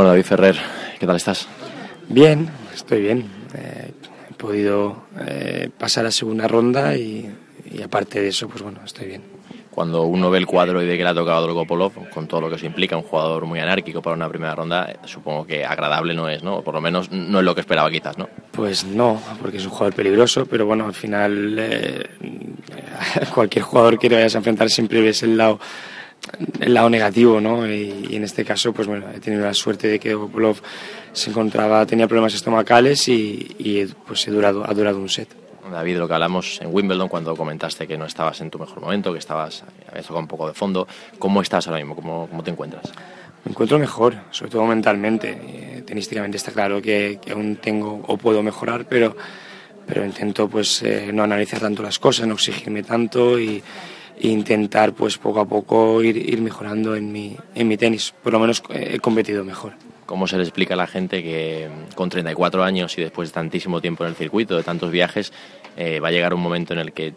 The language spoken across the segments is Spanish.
Bueno, David Ferrer, ¿qué tal estás? Bien, estoy bien. Eh, he podido eh, pasar a segunda ronda y, y aparte de eso, pues bueno, estoy bien. Cuando uno ve el cuadro y ve que le ha tocado a Dolgopolov, con todo lo que eso implica, un jugador muy anárquico para una primera ronda, supongo que agradable no es, ¿no? Por lo menos no es lo que esperaba quizás, ¿no? Pues no, porque es un jugador peligroso, pero bueno, al final eh, cualquier jugador que te vayas a enfrentar siempre ves el lado el lado negativo, ¿no? Y, y en este caso, pues bueno, he tenido la suerte de que Dolgopolov se encontraba, tenía problemas estomacales y, y pues he durado, ha durado un set. David, lo que hablamos en Wimbledon cuando comentaste que no estabas en tu mejor momento, que estabas, habías tocado un poco de fondo. ¿Cómo estás ahora mismo? ¿Cómo, cómo te encuentras? Me encuentro mejor, sobre todo mentalmente. Eh, tenísticamente está claro que, que, aún tengo o puedo mejorar, pero, pero intento pues eh, no analizar tanto las cosas, no exigirme tanto y, e intentar pues poco a poco ir, ir mejorando en mi, en mi tenis. Por lo menos he competido mejor. ¿Cómo se le explica a la gente que con 34 años y después de tantísimo tiempo en el circuito, de tantos viajes, eh, va a llegar un momento en el que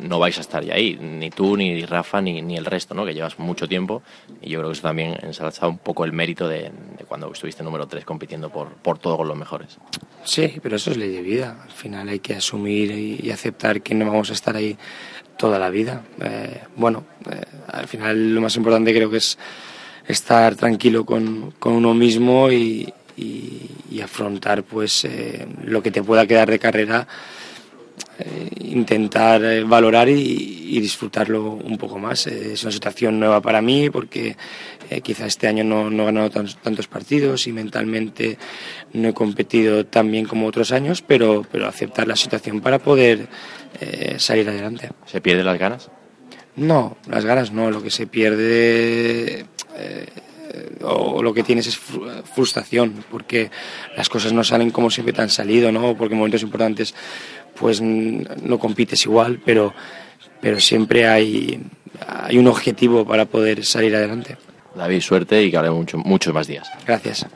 no vais a estar ya ahí, ni tú, ni Rafa, ni, ni el resto, ¿no? que llevas mucho tiempo y yo creo que eso también ensalza un poco el mérito de, de cuando estuviste número 3 compitiendo por, por todo con los mejores. Sí, pero eso es ley de vida. Al final hay que asumir y, aceptar que no vamos a estar ahí toda la vida. Eh, bueno, eh, al final lo más importante creo que es estar tranquilo con, con uno mismo y, y, afrontar pues eh, lo que te pueda quedar de carrera eh, intentar eh, valorar y, y, disfrutarlo un poco más. Eh, es una situación nueva para mí porque eh, quizá este año no, no he ganado tantos, tantos, partidos y mentalmente no he competido tan bien como otros años, pero, pero aceptar la situación para poder salir adelante. ¿Se pierden las ganas? No, las ganas no. Lo que se pierde eh, o lo que tienes es frustración porque las cosas no salen como siempre te han salido, ¿no? Porque en momentos importantes pues no compites igual, pero, pero siempre hay, hay un objetivo para poder salir adelante. David, suerte y que hable mucho, muchos más días. Gracias.